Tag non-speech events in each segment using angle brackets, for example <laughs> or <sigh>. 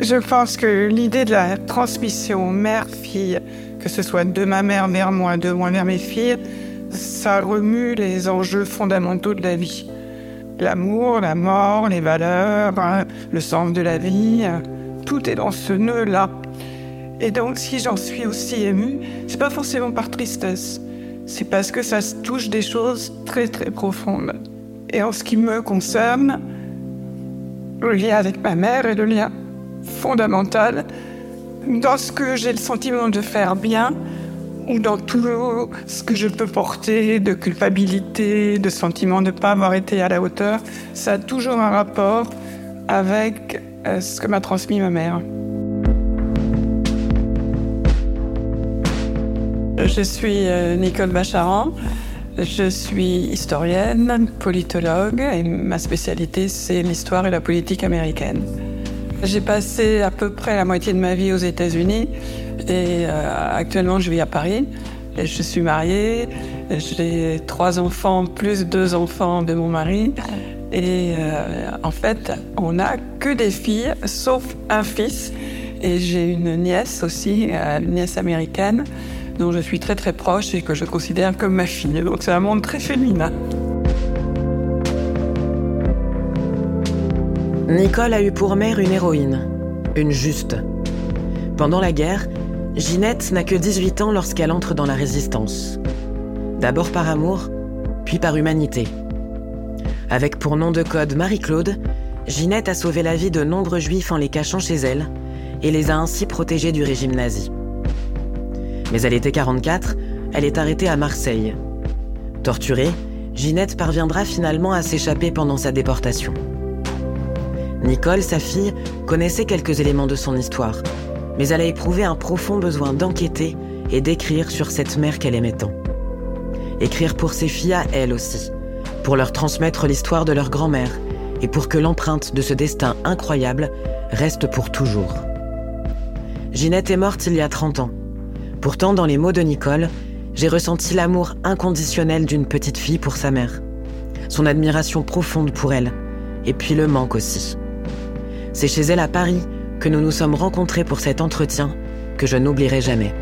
Je pense que l'idée de la transmission mère-fille, que ce soit de ma mère vers moi, de moi vers mes filles, ça remue les enjeux fondamentaux de la vie. L'amour, la mort, les valeurs, hein, le sens de la vie, tout est dans ce nœud-là. Et donc, si j'en suis aussi émue, c'est pas forcément par tristesse, c'est parce que ça touche des choses très très profondes. Et en ce qui me concerne, le lien avec ma mère est le lien fondamental dans ce que j'ai le sentiment de faire bien ou dans tout ce que je peux porter de culpabilité, de sentiment de ne pas avoir été à la hauteur. Ça a toujours un rapport avec euh, ce que m'a transmis ma mère. Je suis euh, Nicole Bacharan. Je suis historienne, politologue et ma spécialité c'est l'histoire et la politique américaine. J'ai passé à peu près la moitié de ma vie aux États-Unis et euh, actuellement je vis à Paris. Je suis mariée, j'ai trois enfants plus deux enfants de mon mari. Et euh, en fait, on n'a que des filles, sauf un fils. Et j'ai une nièce aussi, euh, une nièce américaine dont je suis très très proche et que je considère comme ma fille. Donc c'est un monde très féminin. Nicole a eu pour mère une héroïne, une juste. Pendant la guerre, Ginette n'a que 18 ans lorsqu'elle entre dans la résistance. D'abord par amour, puis par humanité. Avec pour nom de code Marie-Claude, Ginette a sauvé la vie de nombreux juifs en les cachant chez elle et les a ainsi protégés du régime nazi. Mais elle était 44, elle est arrêtée à Marseille. Torturée, Ginette parviendra finalement à s'échapper pendant sa déportation. Nicole, sa fille, connaissait quelques éléments de son histoire, mais elle a éprouvé un profond besoin d'enquêter et d'écrire sur cette mère qu'elle aimait tant. Écrire pour ses filles à elle aussi, pour leur transmettre l'histoire de leur grand-mère et pour que l'empreinte de ce destin incroyable reste pour toujours. Ginette est morte il y a 30 ans, Pourtant, dans les mots de Nicole, j'ai ressenti l'amour inconditionnel d'une petite fille pour sa mère, son admiration profonde pour elle, et puis le manque aussi. C'est chez elle à Paris que nous nous sommes rencontrés pour cet entretien que je n'oublierai jamais.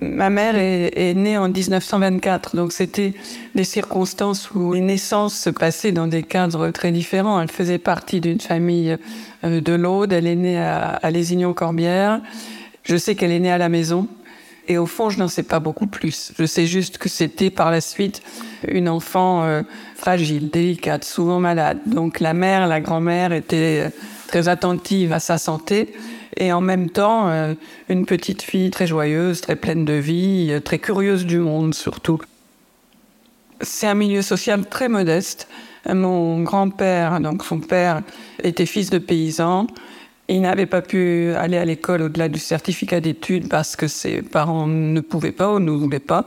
Ma mère est, née en 1924, donc c'était des circonstances où les naissances se passaient dans des cadres très différents. Elle faisait partie d'une famille euh, de l'Aude, elle est née à, à Lézignan-Corbière. Je sais qu'elle est née à la maison, et au fond, je n'en sais pas beaucoup plus. Je sais juste que c'était par la suite une enfant euh, fragile, délicate, souvent malade. Donc la mère, la grand-mère étaient euh, très attentives à sa santé et en même temps euh, une petite fille très joyeuse, très pleine de vie, très curieuse du monde surtout. C'est un milieu social très modeste. Mon grand-père, donc son père, était fils de paysan. Il n'avait pas pu aller à l'école au-delà du certificat d'études parce que ses parents ne pouvaient pas ou ne voulaient pas.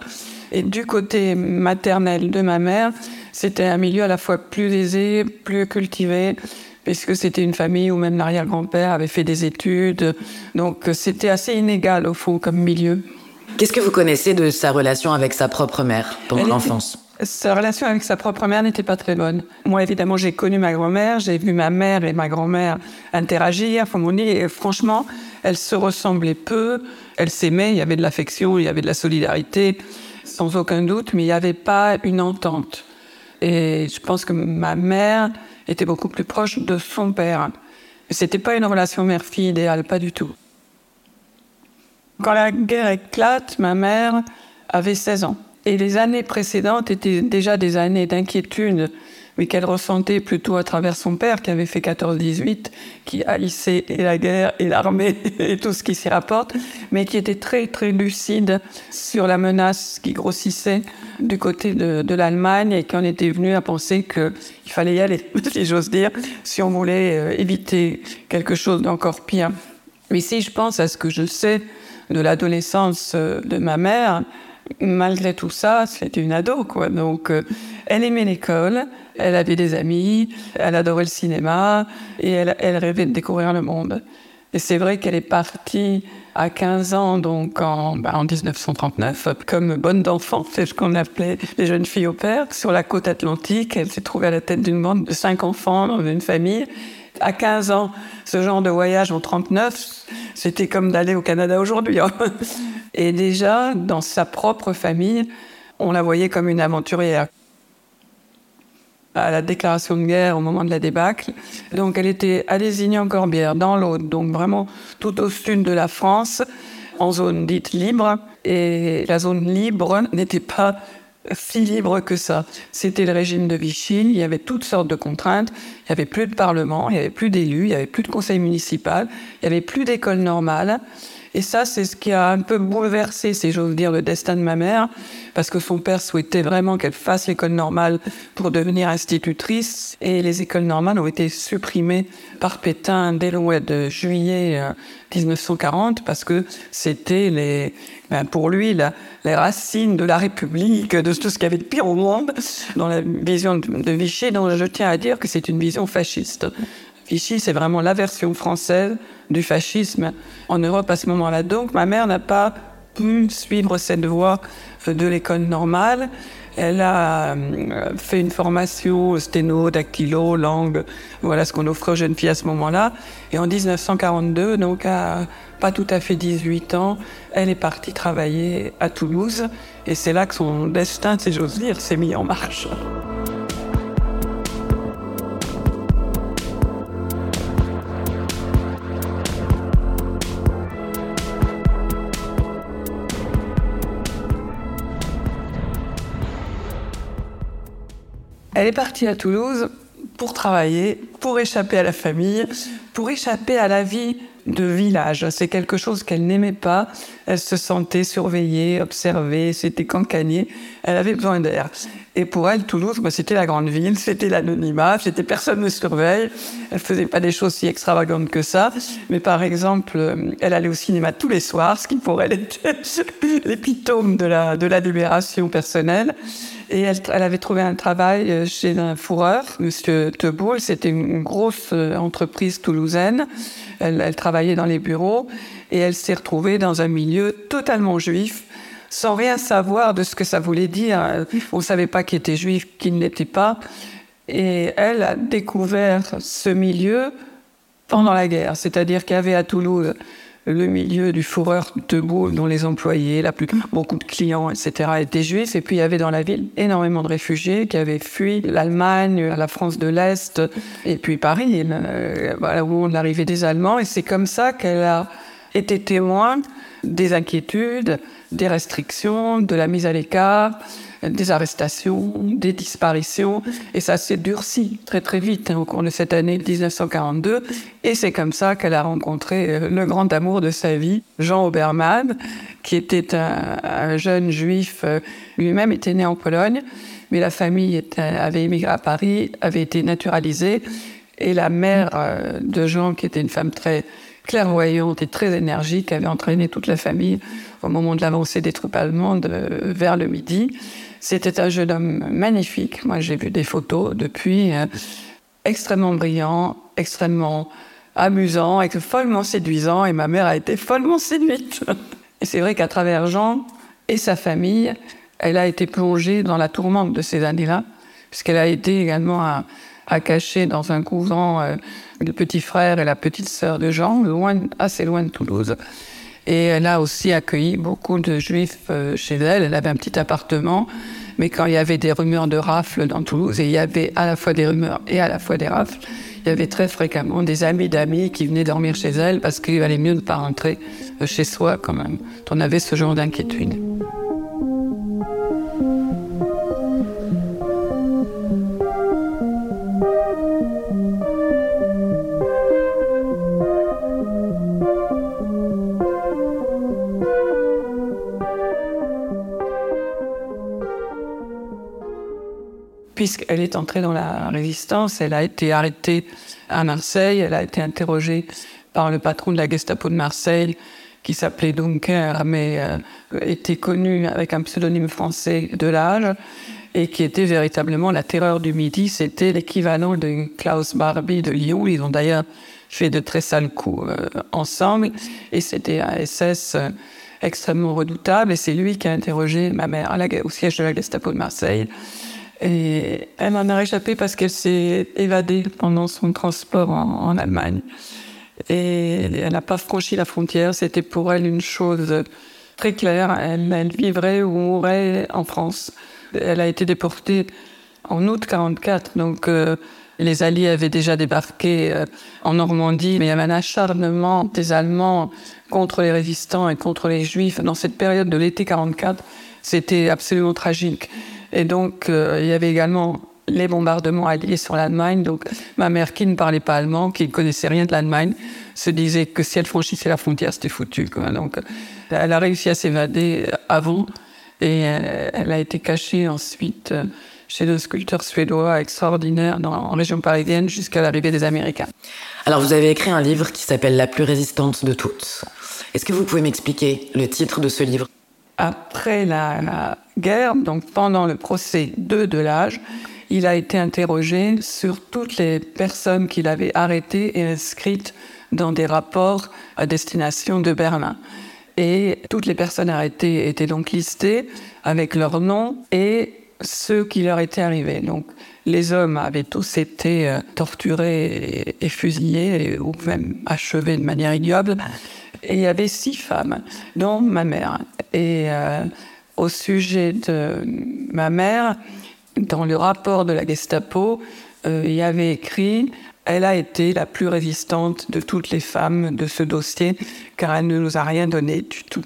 Et du côté maternel de ma mère, c'était un milieu à la fois plus aisé, plus cultivé, puisque c'était une famille où même l'arrière-grand-père avait fait des études. Donc c'était assez inégal au fond comme milieu. Qu'est-ce que vous connaissez de sa relation avec sa propre mère pendant l'enfance? Sa relation avec sa propre mère n'était pas très bonne. Moi, évidemment, j'ai connu ma grand-mère, j'ai vu ma mère et ma grand-mère interagir. et franchement, elles se ressemblaient peu. Elles s'aimaient, il y avait de l'affection, il y avait de la solidarité, sans aucun doute, mais il n'y avait pas une entente. Et je pense que ma mère était beaucoup plus proche de son père. C'était pas une relation mère-fille idéale, pas du tout. Quand la guerre éclate, ma mère avait 16 ans. Et les années précédentes étaient déjà des années d'inquiétude mais qu'elle ressentait plutôt à travers son père, qui avait fait 14-18, qui haïssait et la guerre et l'armée <laughs> et tout ce qui s'y rapporte, mais qui était très, très lucide sur la menace qui grossissait du côté de, l'Allemagne et qui en était venu à penser qu'il fallait y aller, <laughs> si j'ose dire, si on voulait euh, éviter quelque chose d'encore pire. Mais si je pense à ce que je sais de l'adolescence euh, de ma mère, malgré tout ça, c'était une ado, quoi. Donc, euh, elle aimait l'école, elle avait des amis, elle adorait le cinéma et elle, rêvait de découvrir le monde. Et c'est vrai qu'elle est partie à 15 ans, donc en, bah, en 1939, comme bonne d'enfant, c'est ce qu'on appelait les jeunes filles au père, sur la côte atlantique. Elle s'est trouvée à la tête d'une bande de cinq enfants dans une famille. À 15 ans, ce genre de voyage en 39, c'était comme d'aller au Canada aujourd'hui. Hein. Et déjà, dans sa propre famille, on la voyait comme une aventurière à la déclaration de guerre au moment de la débâcle. Donc elle était à Lézignan-Corbière, dans l'Aude, donc vraiment tout au sud de la France, en zone dite libre. Et la zone libre n'était pas si libre que ça. C'était le régime de Vichy, il y avait toutes sortes de contraintes, il n'y avait plus de parlement, il n'y avait plus d'élus, il n'y avait plus de conseil municipal, il n'y avait plus d'école normale. Et ça, c'est ce qui a un peu bouleversé, si j'ose dire, le destin de ma mère, parce que son père souhaitait vraiment qu'elle fasse l'école normale pour devenir institutrice, et les écoles normales ont été supprimées par Pétain dès le mois de juillet 1940, euh, parce que c'était les, ben pour lui, les racines de la République, de tout ce qu'il y avait de pire au monde, dans la vision de Vichy, dont je tiens à dire que c'est une vision fasciste. Vichy, c'est vraiment la version française du fascisme en Europe à ce moment-là. Donc, ma mère n'a pas pu suivre cette voie de l'école normale. Elle a euh, fait une formation sténo, dactylo, langue, voilà ce qu'on offre aux jeunes filles à ce moment-là. Et en 1942, donc à pas tout à fait 18 ans, elle est partie travailler à Toulouse. Et c'est là que son destin, si j'ose dire, s'est mis en marche. Elle est partie à Toulouse pour travailler, pour échapper à la famille, pour échapper à la vie de village. C'est quelque chose qu'elle n'aimait pas. Elle se sentait surveillée, observée, c'était cancanier. Elle avait besoin d'air. Et pour elle, Toulouse, bah, c'était la grande ville, c'était l'anonymat, c'était personne ne surveille. Elle faisait pas des choses si extravagantes que ça. Mais par exemple, euh, elle allait au cinéma tous les soirs, ce qui pour elle <laughs> était l'épitome de la, de la libération personnelle. Et elle, avait trouvé un travail euh, chez un fourreur, Monsieur Teboul. C'était une grosse euh, entreprise toulousaine. Elle, elle travaillait dans les bureaux et elle s'est retrouvée dans un milieu totalement juif, sans rien savoir de ce que ça voulait dire. On ne savait pas qui était juif, qui ne l'était pas. Et elle a découvert ce milieu pendant la guerre. C'est-à-dire qu'il y avait à Toulouse le milieu du fourreur debout dont les employés, beaucoup de clients, etc., étaient juifs. Et puis il y avait dans la ville énormément de réfugiés qui avaient fui l'Allemagne, la France de l'Est, et puis Paris, euh, où on arrivait des Allemands. Et c'est comme ça qu'elle a été témoin des inquiétudes, des restrictions, de la mise à l'écart, des arrestations, des disparitions, et ça s'est durci très très vite hein, au cours de cette année 1942, et c'est comme ça qu'elle a rencontré euh, le grand amour de sa vie, Jean Obermann, qui était un, jeune juif, euh, lui-même était né en Pologne, mais la famille avait émigré à Paris, avait été naturalisée, et la mère euh, de Jean, qui était une femme très clairvoyante et très énergique, avait entraîné toute la famille au moment de l'avancée des troupes allemandes vers le midi. C'était un jeune homme magnifique. Moi, j'ai vu des photos depuis, euh, extrêmement brillant, extrêmement amusant, follement séduisant. Et ma mère a été follement séduite. Et c'est vrai qu'à travers Jean et sa famille, elle a été plongée dans la tourmente de ces années-là, puisqu'elle a été également à, à cacher dans un couvent euh, le petit frère et la petite sœur de Jean, loin, assez loin de Toulouse. Et elle a aussi accueilli beaucoup de juifs euh, chez elle. Elle avait un petit appartement. Mais quand il y avait des rumeurs de rafles dans Toulouse, et il y avait à la fois des rumeurs et à la fois des rafles, il y avait très fréquemment des amis d'amis qui venaient dormir chez elle parce qu'il valait mieux ne pas rentrer euh, chez soi quand même. On avait ce genre d'inquiétude. Puisqu'elle est entrée dans la résistance, elle a été arrêtée à Marseille, elle a été interrogée par le patron de la Gestapo de Marseille, qui s'appelait Dunker, mais euh, était connu avec un pseudonyme français de l'âge, et qui était véritablement la terreur du Midi. C'était l'équivalent de Klaus Barbie de Lyon. Ils ont d'ailleurs fait de très sales coups euh, ensemble. Et c'était un SS extrêmement redoutable. Et c'est lui qui a interrogé ma mère au siège de la Gestapo de Marseille. Et elle en a réchappé parce qu'elle s'est évadée pendant son transport en, Allemagne. Et elle n'a pas franchi la frontière. C'était pour elle une chose très claire. Elle, elle vivrait ou mourrait en France. Elle a été déportée en août 44. Donc, euh, les Alliés avaient déjà débarqué euh, en Normandie, mais il y avait un acharnement des Allemands contre les résistants et contre les Juifs dans cette période de l'été 44. C'était absolument tragique. Et donc, euh, il y avait également les bombardements alliés sur l'Allemagne. Donc, ma mère, qui ne parlait pas allemand, qui ne connaissait rien de l'Allemagne, se disait que si elle franchissait la frontière, c'était foutu. Quoi. Donc, elle a réussi à s'évader avant et elle a été cachée ensuite chez deux sculpteurs suédois extraordinaires dans, en région parisienne jusqu'à l'arrivée des Américains. Alors vous avez écrit un livre qui s'appelle La plus résistante de toutes. Est-ce que vous pouvez m'expliquer le titre de ce livre? Après la, la, donc pendant le procès de Delage, il a été interrogé sur toutes les personnes qu'il avait arrêtées et inscrites dans des rapports à destination de Berlin. Et toutes les personnes arrêtées étaient donc listées avec leur nom et ce qui leur était arrivé. Donc, les hommes avaient tous été euh, torturés et, fusillés, ou même achevés de manière ignoble. Et il y avait six femmes, dont ma mère. Et euh, au sujet de ma mère, dans le rapport de la Gestapo, euh, il y avait écrit elle a été la plus résistante de toutes les femmes de ce dossier, car elle ne nous a rien donné du tout.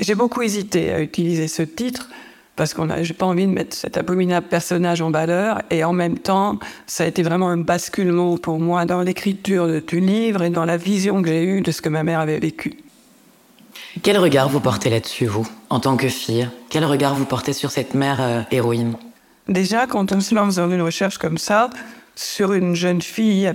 J'ai beaucoup hésité à utiliser ce titre parce qu'on j'ai pas envie de mettre cet abominable personnage en valeur. Et en même temps, ça a été vraiment un basculement pour moi dans l'écriture de du livre et dans la vision que j'ai eue de ce que ma mère avait vécu. Quel regard vous portez là-dessus, vous, en tant que fille? Quel regard vous portez sur cette mère euh, héroïne? Déjà, quand on se lance dans une recherche comme ça, sur une jeune fille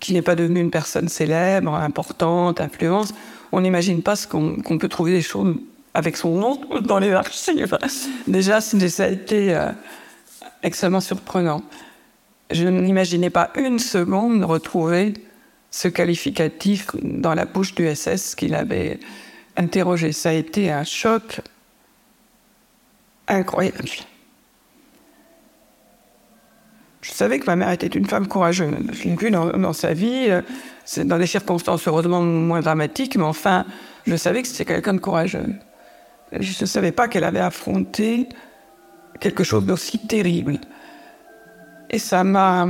qui n'est pas devenue une personne célèbre, importante, influence, on n'imagine pas ce qu'on, peut trouver des choses avec son nom dans les archives. Déjà, ça a été euh, extrêmement surprenant. Je n'imaginais pas une seconde retrouver ce qualificatif dans la bouche du SS qu'il avait interrogé. Ça a été un choc incroyable. Je savais que ma mère était une femme courageuse. Je l'ai vue dans, dans, sa vie, euh, dans des circonstances heureusement moins dramatiques, mais enfin, je savais que c'était quelqu'un de courageux. Je ne savais pas qu'elle avait affronté quelque chose d'aussi terrible. Et ça m'a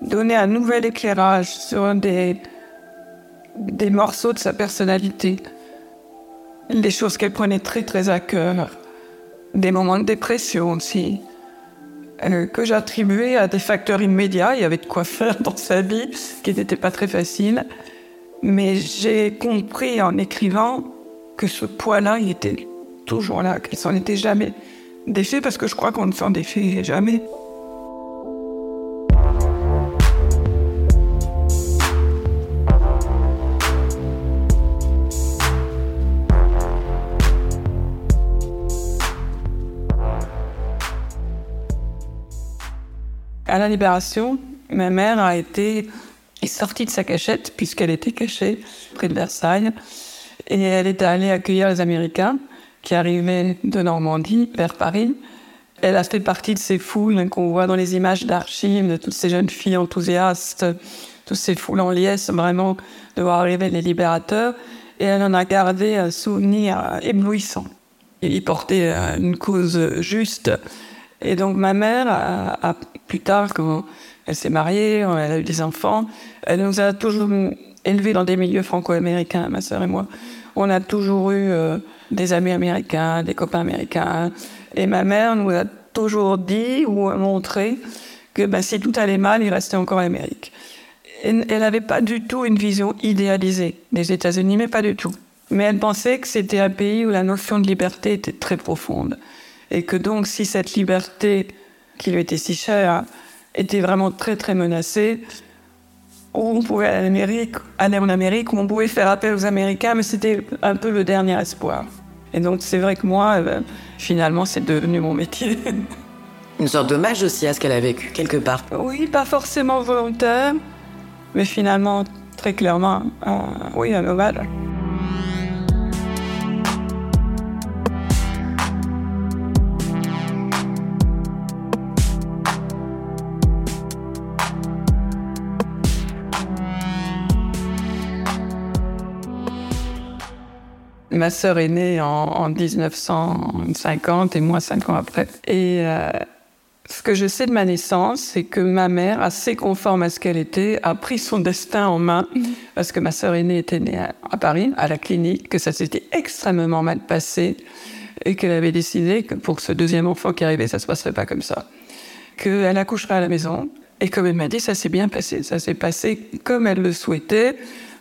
donné un nouvel éclairage sur des morceaux de sa personnalité, des choses qu'elle prenait très très à cœur, des moments de dépression aussi, euh, que j'attribuais à des facteurs immédiats. Il y avait de quoi faire dans sa vie, qui n'était pas très facile. Mais j'ai compris en écrivant que ce poids-là, il était toujours là, qu'il s'en était jamais défait, parce que je crois qu'on ne s'en défait jamais. À la libération, ma mère a été est sortie de sa cachette, puisqu'elle était cachée près de Versailles. Et elle est allée accueillir les Américains qui arrivaient de Normandie vers Paris. Elle a fait partie de ces foules qu'on voit dans les images d'archives, de toutes ces jeunes filles enthousiastes, toutes ces foules en liesse, vraiment, de voir arriver les libérateurs. Et elle en a gardé un souvenir éblouissant. Il portait une cause juste. Et donc ma mère, plus tard, quand elle s'est mariée, elle a eu des enfants, elle nous a toujours élevés dans des milieux franco-américains, ma sœur et moi. On a toujours eu euh, des amis américains, des copains américains. Et ma mère nous a toujours dit ou montré que ben, si tout allait mal, il restait encore l'Amérique. Elle n'avait pas du tout une vision idéalisée des États-Unis, mais pas du tout. Mais elle pensait que c'était un pays où la notion de liberté était très profonde. Et que donc, si cette liberté, qui lui était si chère, était vraiment très très menacée, on pouvait aller en Amérique, aller en Amérique, on pouvait faire appel aux Américains, mais c'était un peu le dernier espoir. Et donc c'est vrai que moi, euh, finalement, c'est devenu mon métier. <laughs> Une sorte d'hommage aussi à ce qu'elle a vécu quelque part. Oui, pas forcément volontaire, mais finalement, très clairement, oui, un nomade. Ma sœur est née en, 1950 et moi cinq ans après. Et euh, ce que je sais de ma naissance, c'est que ma mère, assez conforme à ce qu'elle était, a pris son destin en main mhm. parce que ma sœur aînée était née à, Paris, à la clinique, que ça s'était extrêmement mal passé et qu'elle avait décidé que pour ce deuxième enfant qui arrivait, ça se passerait pas comme ça. Qu'elle accoucherait à la maison. Et comme elle m'a dit, ça s'est bien passé. Ça s'est passé comme elle le souhaitait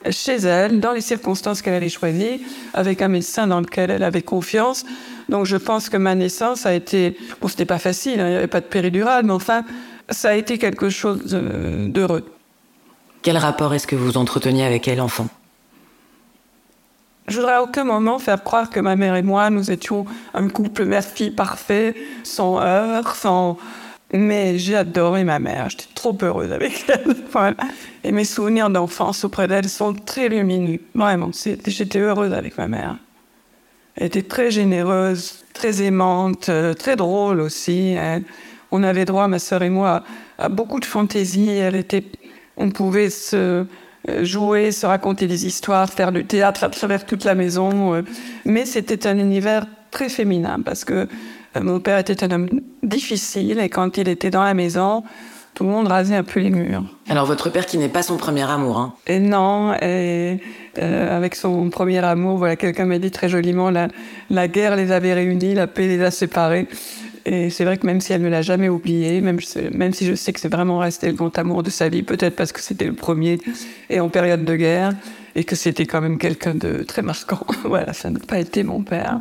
chez elle, dans les circonstances qu'elle avait choisies, avec un médecin dans lequel elle avait confiance. Donc je pense que ma naissance a été, bon, c'était pas facile, hein, il n'y avait pas de péridurale, mais enfin, ça a été quelque chose d'heureux. Quel rapport est-ce que vous entreteniez avec elle, enfant? Je voudrais à aucun moment faire croire que ma mère et moi, nous étions un couple mère-fille parfait, sans heurts, sans, mais j'ai adoré ma mère, j'étais trop heureuse avec <laughs> elle. Et mes souvenirs d'enfance auprès d'elle sont très lumineux. Vraiment, j'étais heureuse avec ma mère. Elle était très généreuse, très aimante, euh, très drôle aussi. On avait droit, ma sœur et moi, à beaucoup de fantaisie. Elle était, on pouvait se euh, jouer, se raconter des histoires, faire du théâtre à travers toute la maison. Euh. Mais c'était un univers très féminin parce que mon père était un homme difficile et quand il était dans la maison, tout le monde rasait un peu les murs. Alors votre père qui n'est pas son premier amour, hein Et non, et euh, avec son premier amour, voilà, quelqu'un m'a dit très joliment, la, la guerre les avait réunis, la paix les a séparés. Et c'est vrai que même si elle ne l'a jamais oublié, même, même si je sais que c'est vraiment resté le grand amour de sa vie, peut-être parce que c'était le premier et en période de guerre, et que c'était quand même quelqu'un de très marquant. <laughs> voilà, ça n'a pas été mon père.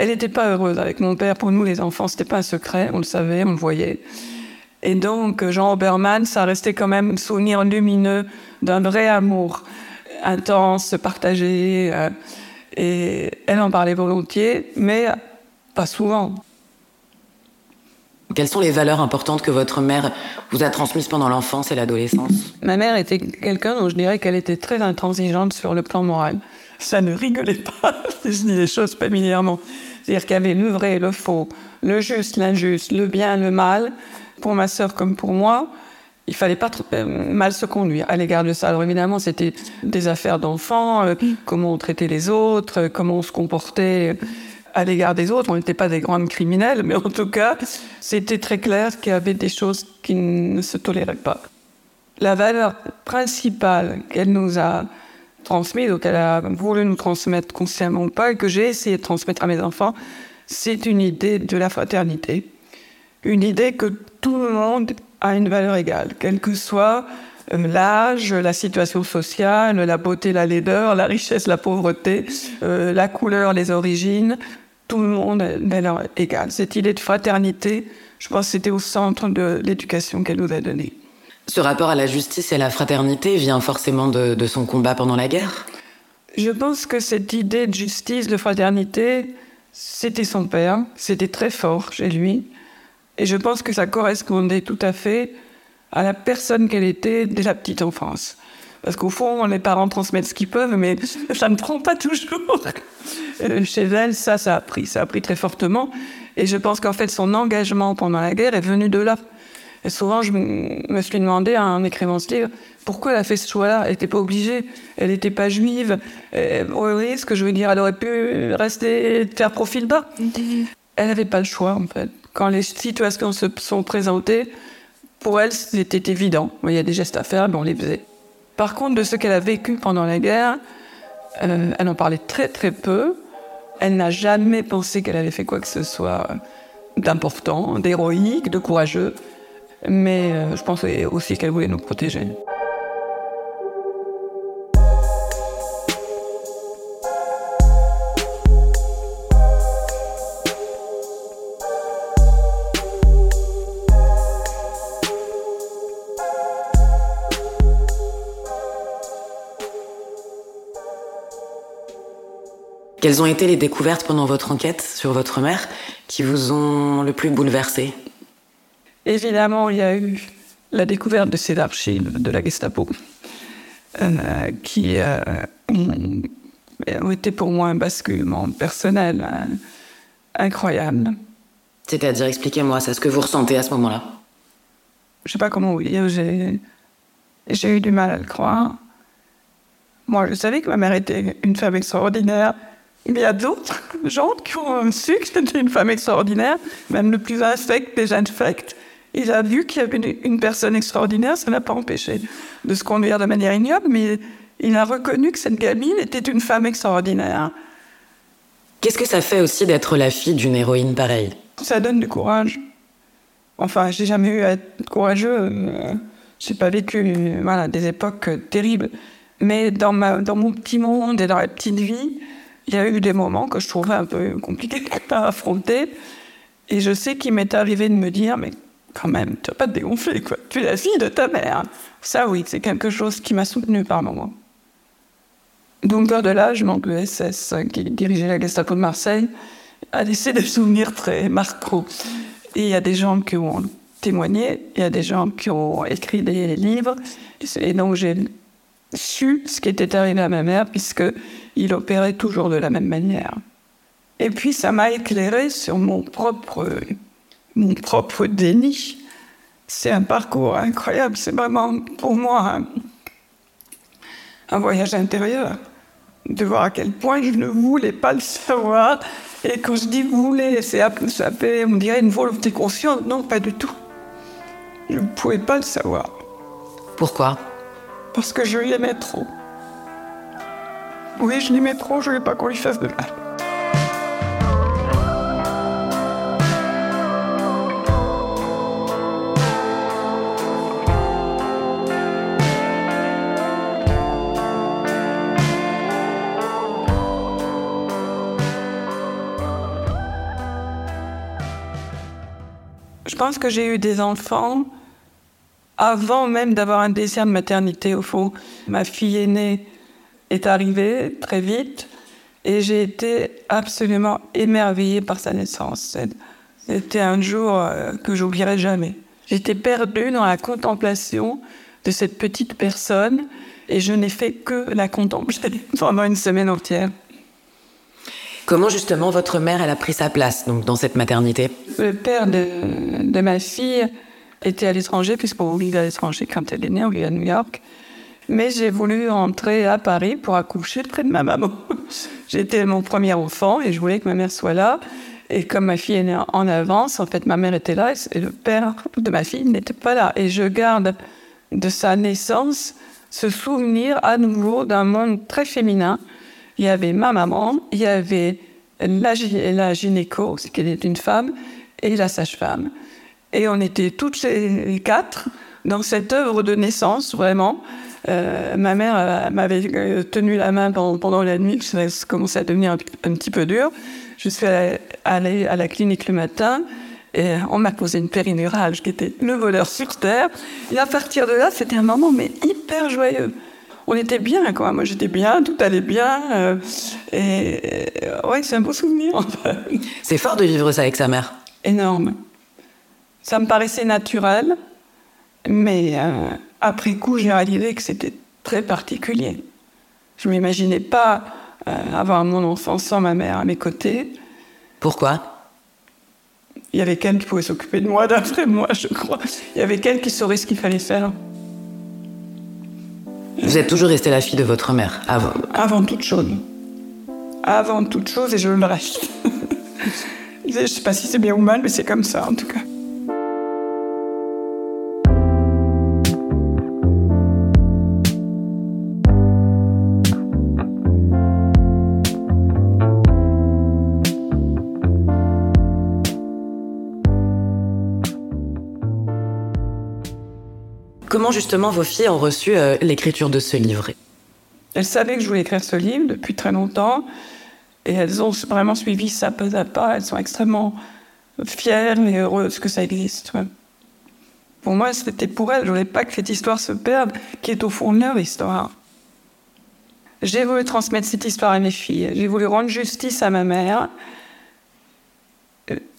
Elle n'était pas heureuse avec mon père. Pour nous, les enfants, c'était pas un secret. On le savait, on le voyait. Et donc, Jean Obermann, ça restait quand même un souvenir lumineux d'un vrai amour intense, partagé. Euh, et elle en parlait volontiers, mais pas souvent. Quelles sont les valeurs importantes que votre mère vous a transmises pendant l'enfance et l'adolescence? Ma mère était quelqu'un dont je dirais qu'elle était très intransigeante sur le plan moral. Ça ne rigolait pas, <laughs> je dis les choses familièrement. C'est-à-dire qu'il y avait le vrai et le faux, le juste, l'injuste, le bien, le mal. Pour ma sœur comme pour moi, il fallait pas trop, euh, mal se conduire à l'égard de ça. Alors évidemment, c'était des affaires d'enfants, euh, comment on traitait les autres, euh, comment on se comportait à l'égard des autres. On n'était pas des grands criminels, mais en tout cas, c'était très clair qu'il y avait des choses qui ne se toléraient pas. La valeur principale qu'elle nous a transmis, donc elle a voulu nous transmettre consciemment pas, et que j'ai essayé de transmettre à mes enfants, c'est une idée de la fraternité. Une idée que tout le monde a une valeur égale, quel que soit euh, l'âge, la situation sociale, la beauté, la laideur, la richesse, la pauvreté, euh, la couleur, les origines, tout le monde a une valeur égale. Cette idée de fraternité, je pense que c'était au centre de l'éducation qu'elle nous a donnée. Ce rapport à la justice et à la fraternité vient forcément de, son combat pendant la guerre? Je pense que cette idée de justice, de fraternité, c'était son père, c'était très fort chez lui. Et je pense que ça correspondait tout à fait à la personne qu'elle était dès la petite enfance. Parce qu'au fond, les parents transmettent ce qu'ils peuvent, mais <laughs> ça ne prend pas toujours. Euh, chez elle, ça, ça a pris, ça a pris très fortement. Et je pense qu'en fait, son engagement pendant la guerre est venu de là. Souvent, je me suis demandé en écrivant ce livre, pourquoi elle a fait ce choix-là? Elle n'était pas obligée, elle n'était pas juive. Et, oui, ce que je veux dire, elle aurait pu rester, faire profil bas. Elle n'avait pas le choix, en fait. Quand les situations se sont présentées, pour elle, c'était évident. Il y a des gestes à faire, mais on les faisait. Par contre, de ce qu'elle a vécu pendant la guerre, euh, elle en parlait très très peu. Elle n'a jamais pensé qu'elle avait fait quoi que ce soit d'important, d'héroïque, de courageux mais euh, je pense aussi qu'elle voulait nous protéger. Quelles ont été les découvertes pendant votre enquête sur votre mère qui vous ont le plus bouleversé? Évidemment, il y a eu la découverte de ces archives de la Gestapo, euh, qui euh, ont, été pour moi un basculement personnel euh, incroyable. C'est-à-dire, expliquez-moi, c'est ce que vous ressentez à ce moment-là Je sais pas comment vous dire, j'ai, j'ai eu du mal à le croire. Moi, je savais que ma mère était une femme extraordinaire. Il y a d'autres gens qui ont su que c'était une femme extraordinaire, même le plus infect des infects. Il a vu qu'il y avait une, personne extraordinaire, ça n'a pas empêché de se conduire de manière ignoble, mais il a reconnu que cette gamine était une femme extraordinaire. Qu'est-ce que ça fait aussi d'être la fille d'une héroïne pareille? Ça donne du courage. Enfin, j'ai jamais eu à être courageux. Euh, j'ai pas vécu voilà, des époques terribles. Mais dans, ma, dans mon petit monde et dans la petite vie, il y a eu des moments que je trouvais un peu compliqués à affronter. Et je sais qu'il m'est arrivé de me dire, mais quand même, tu vas pas te dégonfler, quoi. Tu es la fille de ta mère. Ça, oui, c'est quelque chose qui m'a soutenu par moments. Donc, lors de l'âge, mon SS, qui dirigeait la Gestapo de Marseille, a laissé des souvenirs très marquants. Et il y a des gens qui ont témoigné, il y a des gens qui ont écrit des livres. Et donc, j'ai su ce qui était arrivé à ma mère, puisqu'il opérait toujours de la même manière. Et puis, ça m'a éclairé sur mon propre mon propre déni. C'est un parcours incroyable. C'est vraiment pour moi un, voyage intérieur. De voir à quel point je ne voulais pas le savoir. Et quand je dis voulais, c'est on dirait une volonté consciente. Non, pas du tout. Je ne pouvais pas le savoir. Pourquoi? Parce que je l'aimais trop. Oui, je l'aimais trop, je ne voulais pas qu'on lui fasse de mal. Pense que j'ai eu des enfants avant même d'avoir un désir de maternité, au fond. Ma fille aînée est arrivée très vite et j'ai été absolument émerveillée par sa naissance. C'était un jour euh, que j'oublierai jamais. J'étais perdue dans la contemplation de cette petite personne et je n'ai fait que la contempler <laughs> pendant une semaine entière. Comment justement votre mère, elle a pris sa place donc, dans cette maternité? Le père de, ma fille était à l'étranger, puisqu'on vit à l'étranger quand elle est née, on vit à New York. Mais j'ai voulu rentrer à Paris pour accoucher près de ma maman. <laughs> J'étais mon premier enfant et je voulais que ma mère soit là. Et comme ma fille est née en avance, en fait, ma mère était là et le père de ma fille n'était pas là. Et je garde de sa naissance ce souvenir à nouveau d'un monde très féminin il y avait ma maman, il y avait la, la gynéco, qui était une femme, et la sage-femme. Et on était toutes les quatre dans cette œuvre de naissance, vraiment. Euh, ma mère euh, m'avait euh, tenu la main pendant, la nuit, ça commençait à devenir un, petit peu dur. Je suis allée à la clinique le matin et on m'a posé une périnurale, qui était le voleur sur terre. Et à partir de là, c'était un moment mais hyper joyeux on était bien, quoi. Moi, j'étais bien, tout allait bien. Euh, et euh, ouais, c'est un beau souvenir. c'est fort de vivre ça avec sa mère. Énorme. Ça me paraissait naturel, mais euh, après coup, j'ai réalisé que c'était très particulier. Je ne m'imaginais pas avoir mon enfant sans ma mère à mes côtés. Pourquoi? Il y avait quelqu'un qui pouvait s'occuper de moi d'après moi, je crois. Il y avait quelqu'un qui saurait ce qu'il fallait faire. Vous êtes toujours restée la fille de votre mère avant Avant toute chose. Avant toute chose, et je le reste. <laughs> je ne sais pas si c'est bien ou mal, mais c'est comme ça en tout cas. Comment justement vos filles ont reçu euh, l'écriture de ce livre? Elles savaient que je voulais écrire ce livre depuis très longtemps et elles ont vraiment suivi ça pas à pas. Elles sont extrêmement fières et heureuses que ça existe. Pour moi, c'était pour elles. Je voulais pas que cette histoire se perde, qui est au fond leur histoire. J'ai voulu transmettre cette histoire à mes filles. J'ai voulu rendre justice à ma mère.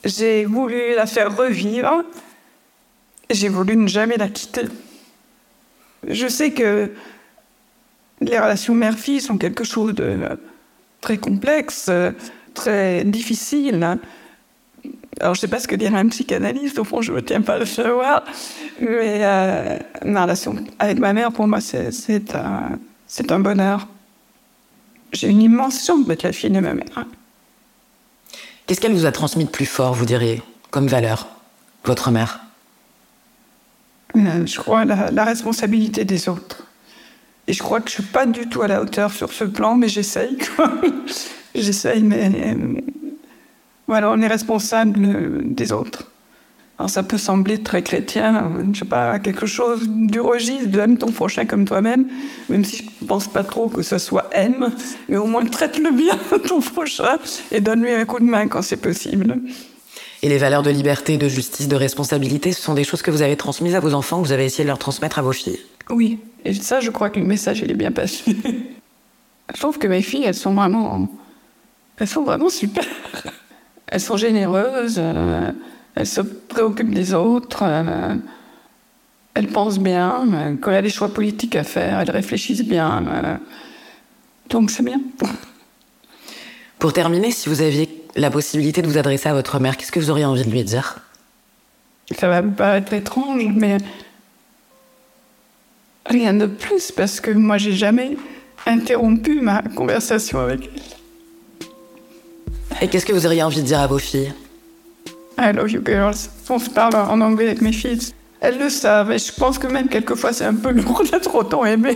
J'ai voulu la faire revivre J'ai voulu ne jamais la quitter. Je sais que les relations mère-fille sont quelque chose de très complexe, très difficile. Alors, je ne sais pas ce que dirait un psychanalyste, au fond, je ne me tiens pas à le savoir. Mais euh, ma relation avec ma mère, pour moi, c'est un, bonheur. J'ai une immense chance d'être la fille de ma mère. Qu'est-ce qu'elle vous a transmis de plus fort, vous diriez, comme valeur, votre mère? Je crois la, la responsabilité des autres. Et je crois que je suis pas du tout à la hauteur sur ce plan, mais j'essaye. <laughs> j'essaye, mais voilà, on est responsable des autres. Alors ça peut sembler très chrétien, je sais pas, quelque chose du registre de aime ton prochain comme toi-même, même si je pense pas trop que ce soit aime, mais au moins traite-le bien, <laughs> ton prochain, et donne-lui un coup de main quand c'est possible. Et les valeurs de liberté, de justice, de responsabilité, ce sont des choses que vous avez transmises à vos enfants, que vous avez essayé de leur transmettre à vos filles Oui, et ça, je crois que le message, il est bien passé. je trouve que mes filles, elles sont vraiment... Elles sont vraiment super. Elles sont généreuses, euh, elles se préoccupent des autres, euh, elles pensent bien. Euh, quand il y a des choix politiques à faire, elles réfléchissent bien. donc c'est bien. Pour terminer, si vous aviez la possibilité de vous adresser à votre mère, qu'est-ce que vous auriez envie de lui dire? Ça va me paraître étrange, mais rien de plus, parce que moi, j'ai jamais interrompu ma conversation avec elle. Et qu'est-ce que vous auriez envie de dire à vos filles? I love you girls. On se parle en anglais avec mes filles. Elles le savent et je pense que même quelquefois c'est un peu lourd d'être autant aimé.